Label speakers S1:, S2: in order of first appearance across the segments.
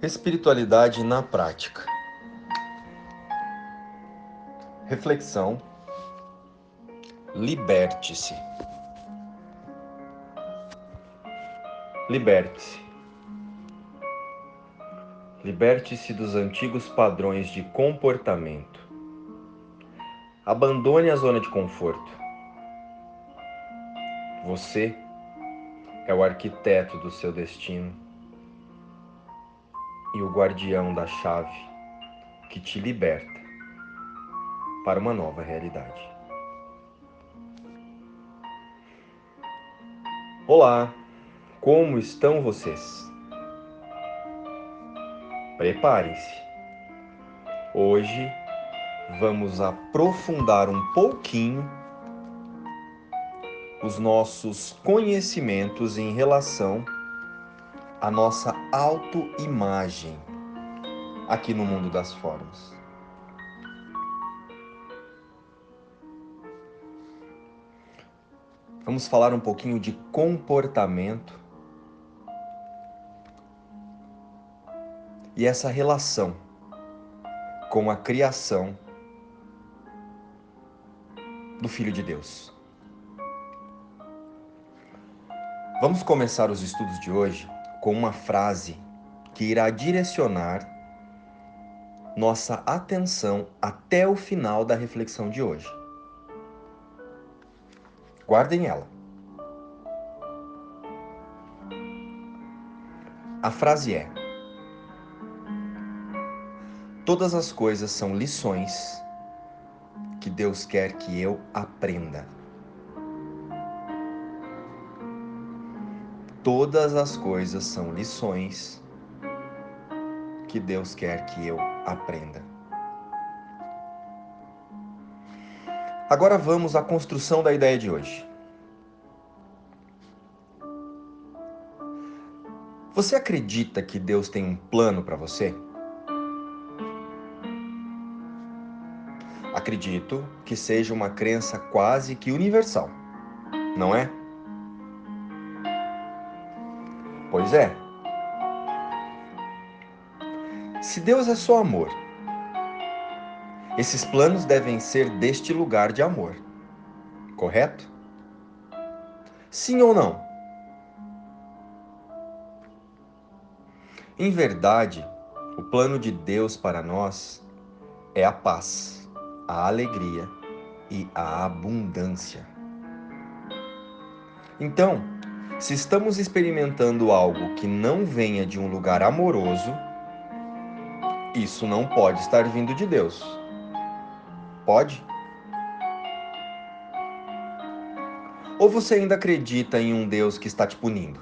S1: Espiritualidade na prática. Reflexão. Liberte-se. Liberte-se. Liberte-se dos antigos padrões de comportamento. Abandone a zona de conforto. Você é o arquiteto do seu destino e o guardião da chave que te liberta para uma nova realidade. Olá, como estão vocês? Preparem-se. Hoje vamos aprofundar um pouquinho os nossos conhecimentos em relação à nossa autoimagem aqui no mundo das formas. Vamos falar um pouquinho de comportamento e essa relação com a criação do Filho de Deus. Vamos começar os estudos de hoje com uma frase que irá direcionar nossa atenção até o final da reflexão de hoje. Guardem ela. A frase é: Todas as coisas são lições que Deus quer que eu aprenda. Todas as coisas são lições que Deus quer que eu aprenda. Agora vamos à construção da ideia de hoje. Você acredita que Deus tem um plano para você? Acredito que seja uma crença quase que universal, não é? Pois é. Se Deus é só amor, esses planos devem ser deste lugar de amor, correto? Sim ou não? Em verdade, o plano de Deus para nós é a paz, a alegria e a abundância. Então, se estamos experimentando algo que não venha de um lugar amoroso, isso não pode estar vindo de Deus. Pode? Ou você ainda acredita em um Deus que está te punindo?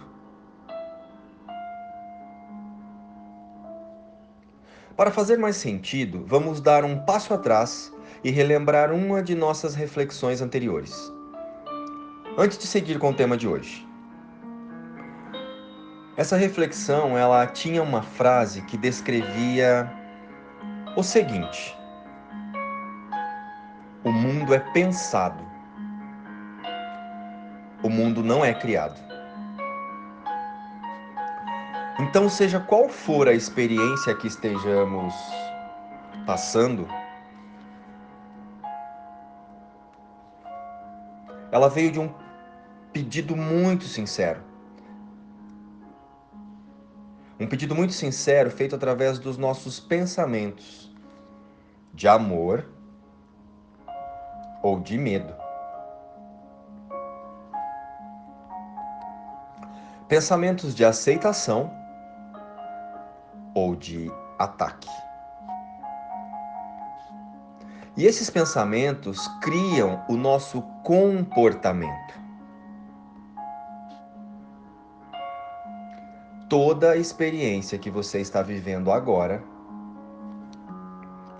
S1: Para fazer mais sentido, vamos dar um passo atrás e relembrar uma de nossas reflexões anteriores. Antes de seguir com o tema de hoje. Essa reflexão, ela tinha uma frase que descrevia o seguinte: O mundo é pensado. O mundo não é criado. Então, seja qual for a experiência que estejamos passando, ela veio de um pedido muito sincero um pedido muito sincero feito através dos nossos pensamentos de amor ou de medo. Pensamentos de aceitação ou de ataque. E esses pensamentos criam o nosso comportamento. Toda a experiência que você está vivendo agora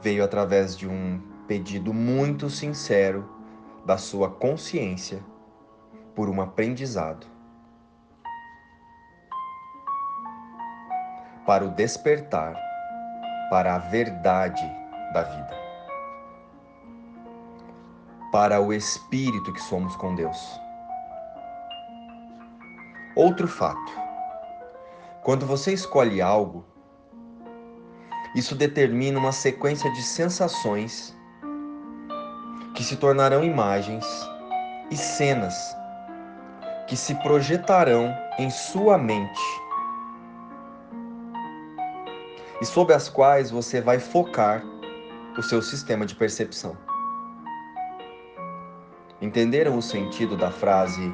S1: veio através de um pedido muito sincero da sua consciência por um aprendizado. Para o despertar para a verdade da vida. Para o espírito que somos com Deus. Outro fato quando você escolhe algo, Isso determina uma sequência de sensações que se tornarão imagens e cenas que se projetarão em sua mente e sob as quais você vai focar o seu sistema de percepção. Entenderam o sentido da frase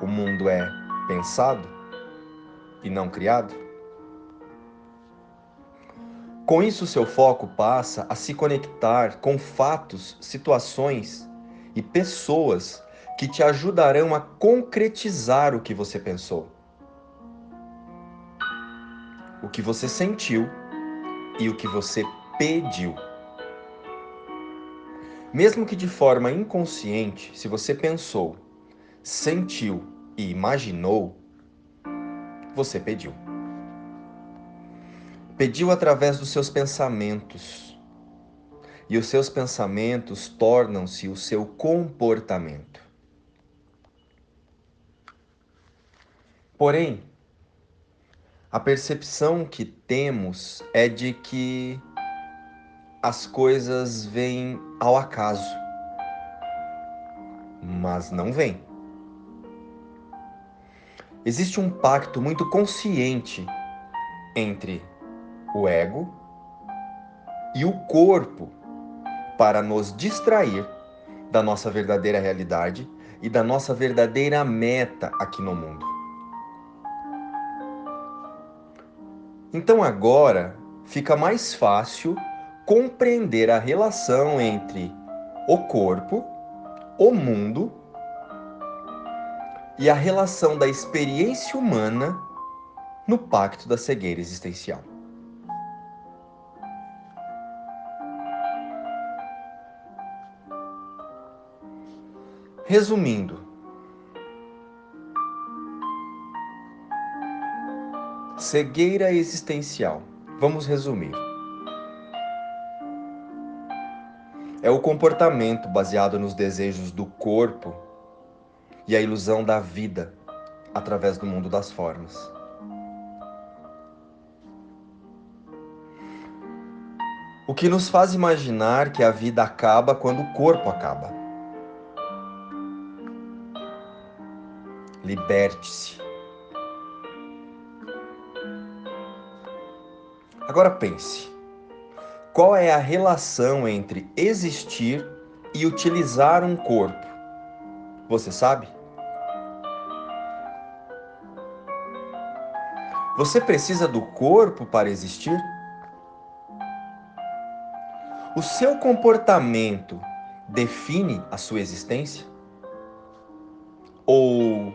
S1: o mundo é pensado e não criado? Com isso, seu foco passa a se conectar com fatos, situações e pessoas que te ajudarão a concretizar o que você pensou, o que você sentiu e o que você pediu. Mesmo que de forma inconsciente, se você pensou, sentiu e imaginou, você pediu. Pediu através dos seus pensamentos. E os seus pensamentos tornam-se o seu comportamento. Porém, a percepção que temos é de que as coisas vêm ao acaso, mas não vêm. Existe um pacto muito consciente entre o ego e o corpo para nos distrair da nossa verdadeira realidade e da nossa verdadeira meta aqui no mundo. Então agora fica mais fácil compreender a relação entre o corpo, o mundo e a relação da experiência humana no pacto da cegueira existencial. Resumindo, Cegueira existencial. Vamos resumir. É o comportamento baseado nos desejos do corpo e a ilusão da vida através do mundo das formas. O que nos faz imaginar que a vida acaba quando o corpo acaba. Liberte-se. Agora pense: qual é a relação entre existir e utilizar um corpo? Você sabe? Você precisa do corpo para existir? O seu comportamento define a sua existência? Ou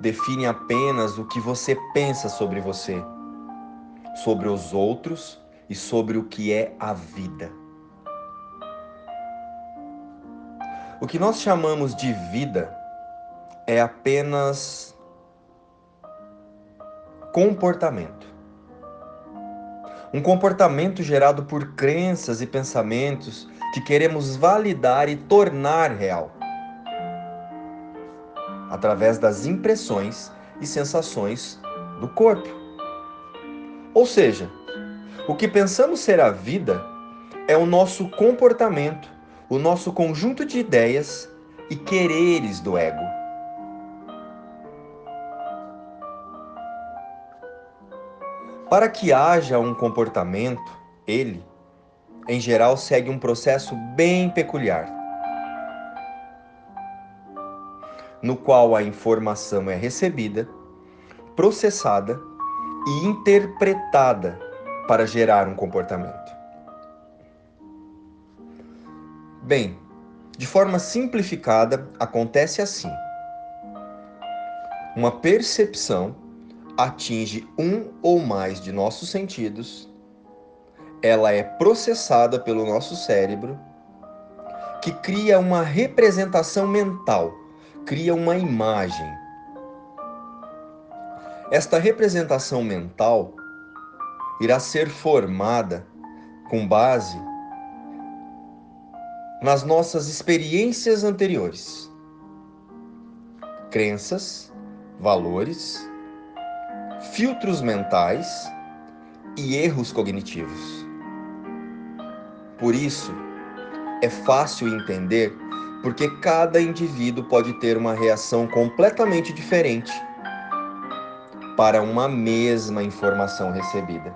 S1: define apenas o que você pensa sobre você? sobre os outros e sobre o que é a vida. O que nós chamamos de vida é apenas comportamento. Um comportamento gerado por crenças e pensamentos que queremos validar e tornar real através das impressões e sensações do corpo. Ou seja, o que pensamos ser a vida é o nosso comportamento, o nosso conjunto de ideias e quereres do ego. Para que haja um comportamento, ele, em geral, segue um processo bem peculiar, no qual a informação é recebida, processada e interpretada para gerar um comportamento. Bem, de forma simplificada, acontece assim: uma percepção atinge um ou mais de nossos sentidos, ela é processada pelo nosso cérebro, que cria uma representação mental, cria uma imagem. Esta representação mental irá ser formada com base nas nossas experiências anteriores, crenças, valores, filtros mentais e erros cognitivos. Por isso, é fácil entender porque cada indivíduo pode ter uma reação completamente diferente para uma mesma informação recebida.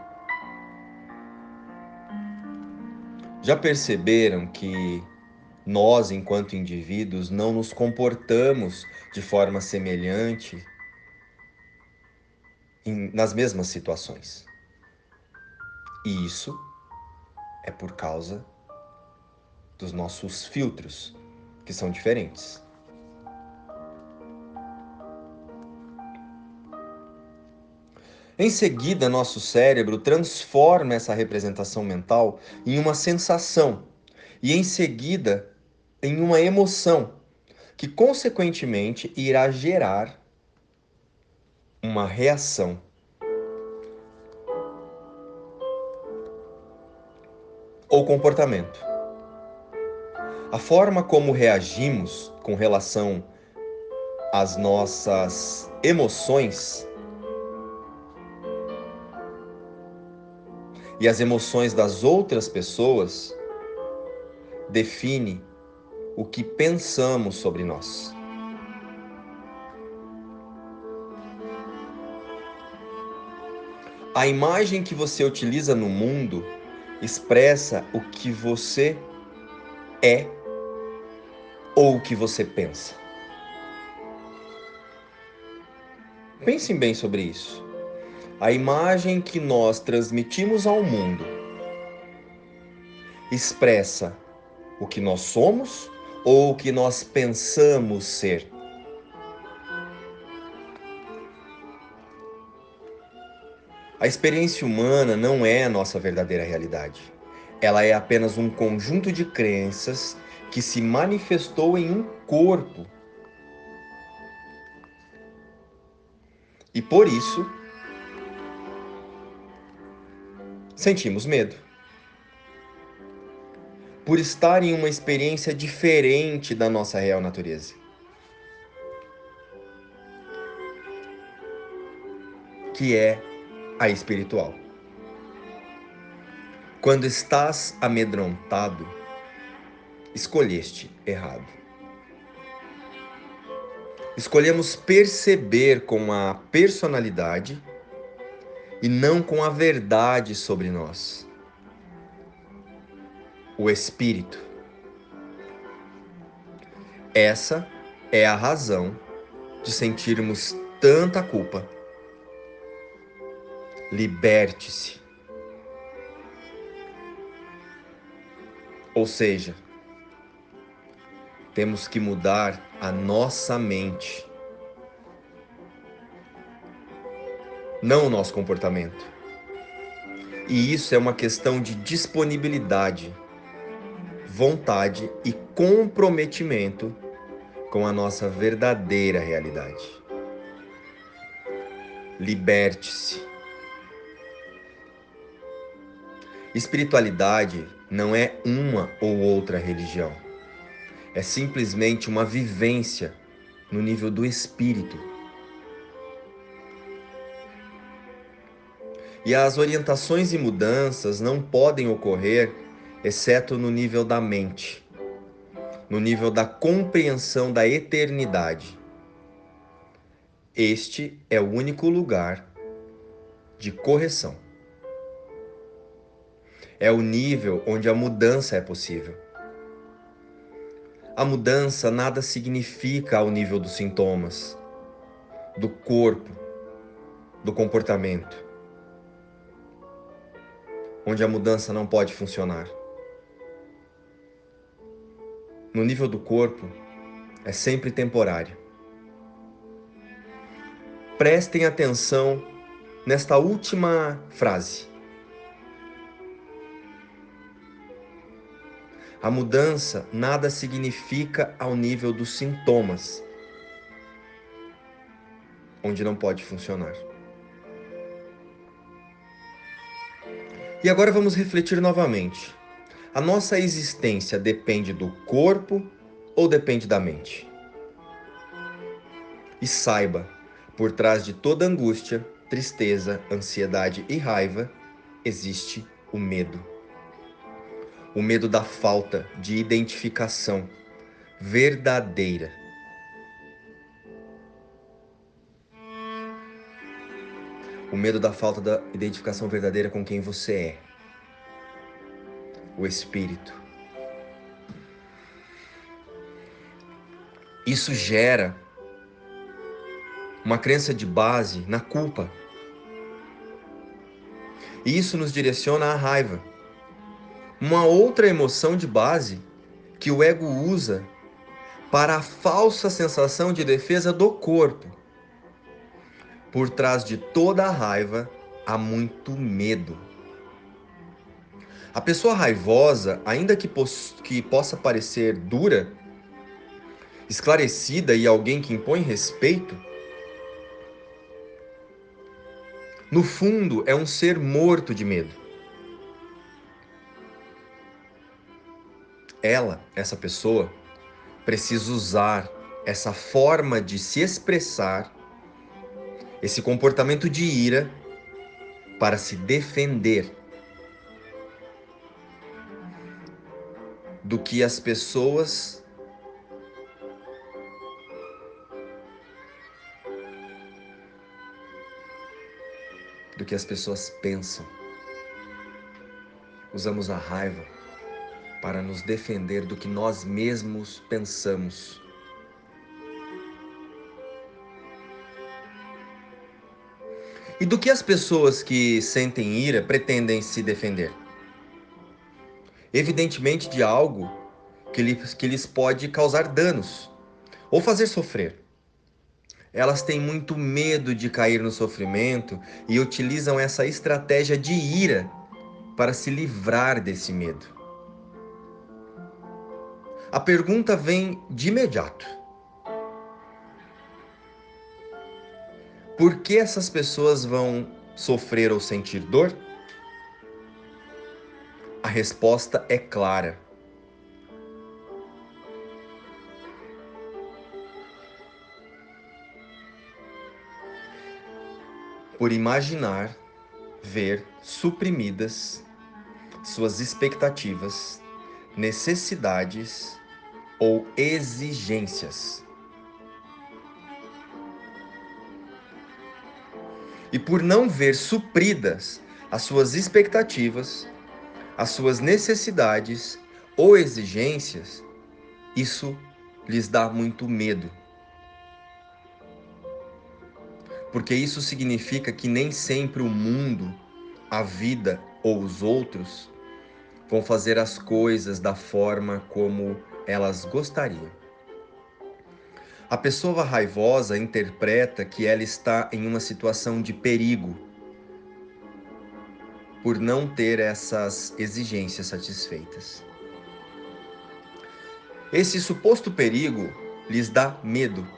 S1: Já perceberam que nós, enquanto indivíduos, não nos comportamos de forma semelhante em, nas mesmas situações? E isso é por causa dos nossos filtros, que são diferentes. Em seguida, nosso cérebro transforma essa representação mental em uma sensação e, em seguida, em uma emoção, que consequentemente irá gerar uma reação. Ou comportamento. A forma como reagimos com relação às nossas emoções e as emoções das outras pessoas define o que pensamos sobre nós. A imagem que você utiliza no mundo expressa o que você é ou o que você pensa. Pensem bem sobre isso a imagem que nós transmitimos ao mundo expressa o que nós somos ou o que nós pensamos ser. A experiência humana não é a nossa verdadeira realidade. Ela é apenas um conjunto de crenças que se manifestou em um corpo. E por isso, sentimos medo. Por estar em uma experiência diferente da nossa real natureza. Que é a espiritual. Quando estás amedrontado, escolheste errado. Escolhemos perceber com a personalidade e não com a verdade sobre nós. O Espírito. Essa é a razão de sentirmos tanta culpa. Liberte-se. Ou seja, temos que mudar a nossa mente não o nosso comportamento. E isso é uma questão de disponibilidade, vontade e comprometimento com a nossa verdadeira realidade. Liberte-se. Espiritualidade não é uma ou outra religião. É simplesmente uma vivência no nível do espírito E as orientações e mudanças não podem ocorrer exceto no nível da mente, no nível da compreensão da eternidade. Este é o único lugar de correção. É o nível onde a mudança é possível. A mudança nada significa ao nível dos sintomas, do corpo, do comportamento onde a mudança não pode funcionar. No nível do corpo, é sempre temporário. Prestem atenção nesta última frase. A mudança nada significa ao nível dos sintomas, onde não pode funcionar. E agora vamos refletir novamente. A nossa existência depende do corpo ou depende da mente? E saiba, por trás de toda angústia, tristeza, ansiedade e raiva, existe o medo. O medo da falta de identificação verdadeira. O medo da falta da identificação verdadeira com quem você é. O espírito. Isso gera uma crença de base na culpa. E isso nos direciona à raiva. Uma outra emoção de base que o ego usa para a falsa sensação de defesa do corpo. Por trás de toda a raiva há muito medo. A pessoa raivosa, ainda que, que possa parecer dura, esclarecida e alguém que impõe respeito, no fundo é um ser morto de medo. Ela, essa pessoa, precisa usar essa forma de se expressar, esse comportamento de ira, para se defender do que as pessoas do que as pessoas pensam. Usamos a raiva para nos defender do que nós mesmos pensamos. E do que as pessoas que sentem ira pretendem se defender? Evidentemente de algo que lhes, que lhes pode causar danos ou fazer sofrer. Elas têm muito medo de cair no sofrimento e utilizam essa estratégia de ira para se livrar desse medo. A pergunta vem de imediato: Por que essas pessoas vão sofrer ou sentir dor? A resposta é clara. Por imaginar, ver suprimidas suas expectativas, necessidades ou exigências. E por não ver supridas as suas expectativas, as suas necessidades ou exigências, isso lhes dá muito medo. Porque isso significa que nem sempre o mundo, a vida ou os outros vão fazer as coisas da forma como elas gostariam. A pessoa raivosa interpreta que ela está em uma situação de perigo por não ter essas exigências satisfeitas. Esse suposto perigo lhes dá medo,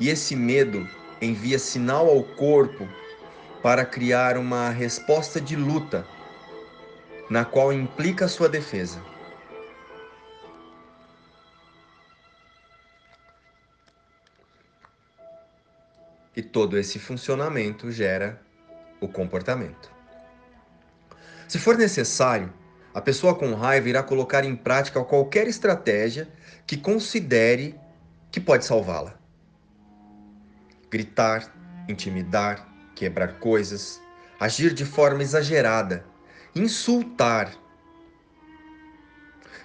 S1: e esse medo envia sinal ao corpo para criar uma resposta de luta, na qual implica sua defesa. E todo esse funcionamento gera o comportamento. Se for necessário, a pessoa com raiva irá colocar em prática qualquer estratégia que considere que pode salvá-la. Gritar, intimidar, quebrar coisas, agir de forma exagerada, insultar.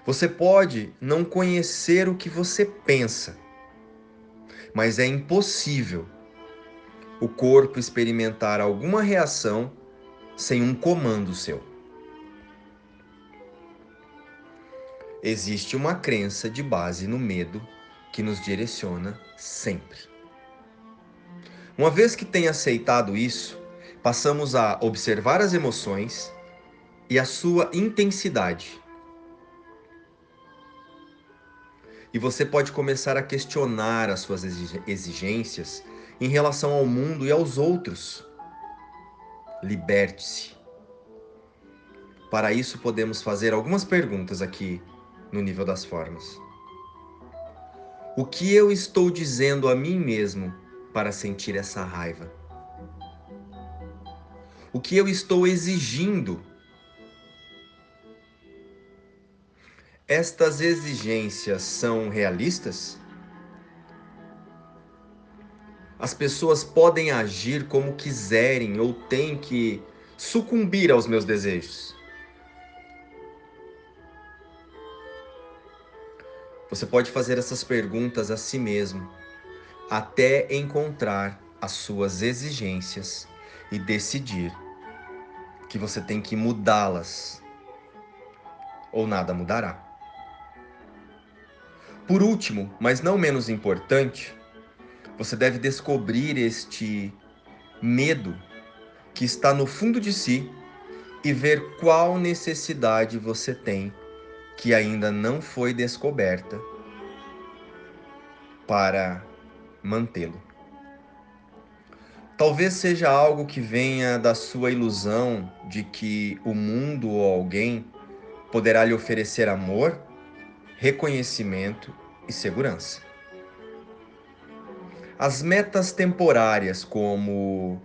S1: Você pode não conhecer o que você pensa, mas é impossível o corpo experimentar alguma reação sem um comando seu. Existe uma crença de base no medo que nos direciona sempre. Uma vez que tem aceitado isso, passamos a observar as emoções e a sua intensidade. E você pode começar a questionar as suas exigências em relação ao mundo e aos outros. Liberte-se. Para isso, podemos fazer algumas perguntas aqui no nível das formas. O que eu estou dizendo a mim mesmo para sentir essa raiva? O que eu estou exigindo? estas exigências são realistas? As pessoas podem agir como quiserem ou têm que sucumbir aos meus desejos. Você pode fazer essas perguntas a si mesmo até encontrar as suas exigências e decidir que você tem que mudá-las ou nada mudará. Por último, mas não menos importante, você deve descobrir este medo que está no fundo de si e ver qual necessidade você tem que ainda não foi descoberta para mantê-lo. Talvez seja algo que venha da sua ilusão de que o mundo ou alguém poderá lhe oferecer amor, reconhecimento e segurança. As metas temporárias, como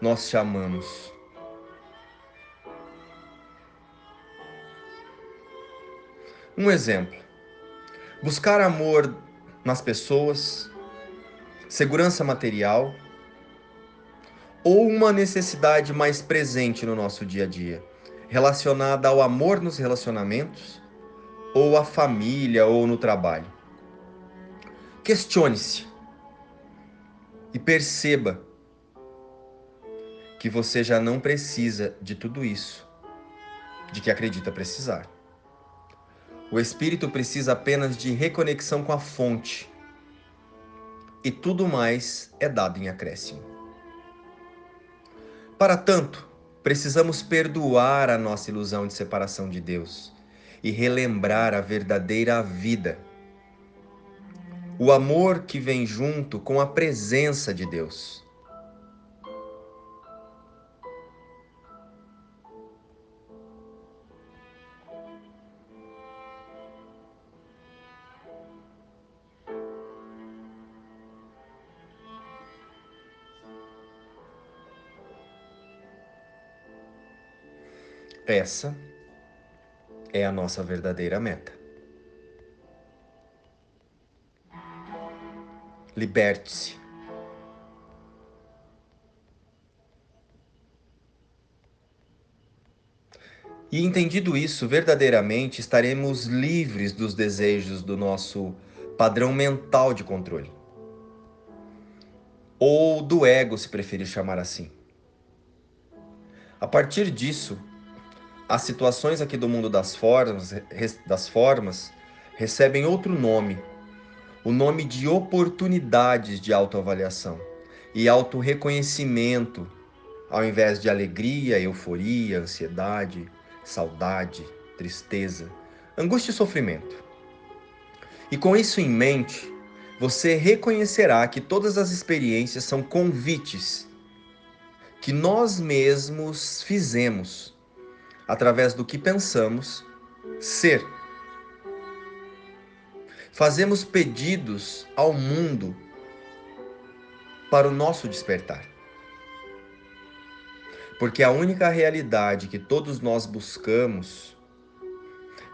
S1: nós chamamos, Um exemplo: buscar amor nas pessoas, segurança material ou uma necessidade mais presente no nosso dia a dia, relacionada ao amor nos relacionamentos ou à família ou no trabalho. Questione-se e perceba que você já não precisa de tudo isso, de que acredita precisar. O espírito precisa apenas de reconexão com a fonte, e tudo mais é dado em acréscimo. Para tanto, precisamos perdoar a nossa ilusão de separação de Deus e relembrar a verdadeira vida o amor que vem junto com a presença de Deus. Essa é a nossa verdadeira meta. Liberte-se. E entendido isso, verdadeiramente estaremos livres dos desejos do nosso padrão mental de controle. Ou do ego, se preferir chamar assim. A partir disso, as situações aqui do mundo das formas, das formas recebem outro nome o nome de oportunidades de autoavaliação e autorreconhecimento, ao invés de alegria, euforia, ansiedade, saudade, tristeza, angústia e sofrimento. E com isso em mente, você reconhecerá que todas as experiências são convites que nós mesmos fizemos através do que pensamos ser fazemos pedidos ao mundo para o nosso despertar. Porque a única realidade que todos nós buscamos,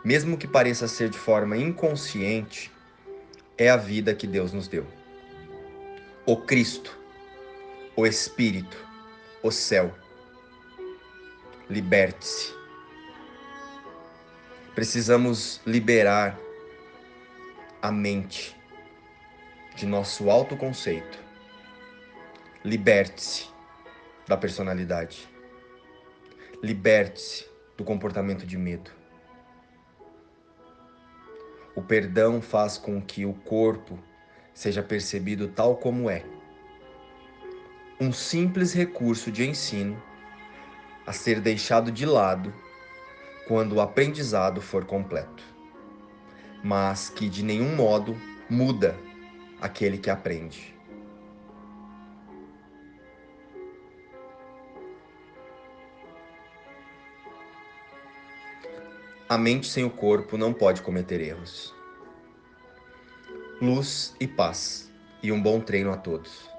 S1: mesmo que pareça ser de forma inconsciente, é a vida que Deus nos deu. O Cristo, o Espírito, o céu. Liberte-se. Precisamos liberar a mente de nosso autoconceito. Liberte-se da personalidade. Liberte-se do comportamento de medo. O perdão faz com que o corpo seja percebido tal como é. Um simples recurso de ensino a ser deixado de lado quando o aprendizado for completo mas que de nenhum modo muda aquele que aprende. A mente sem o corpo não pode cometer erros. Luz e paz, e um bom treino a todos.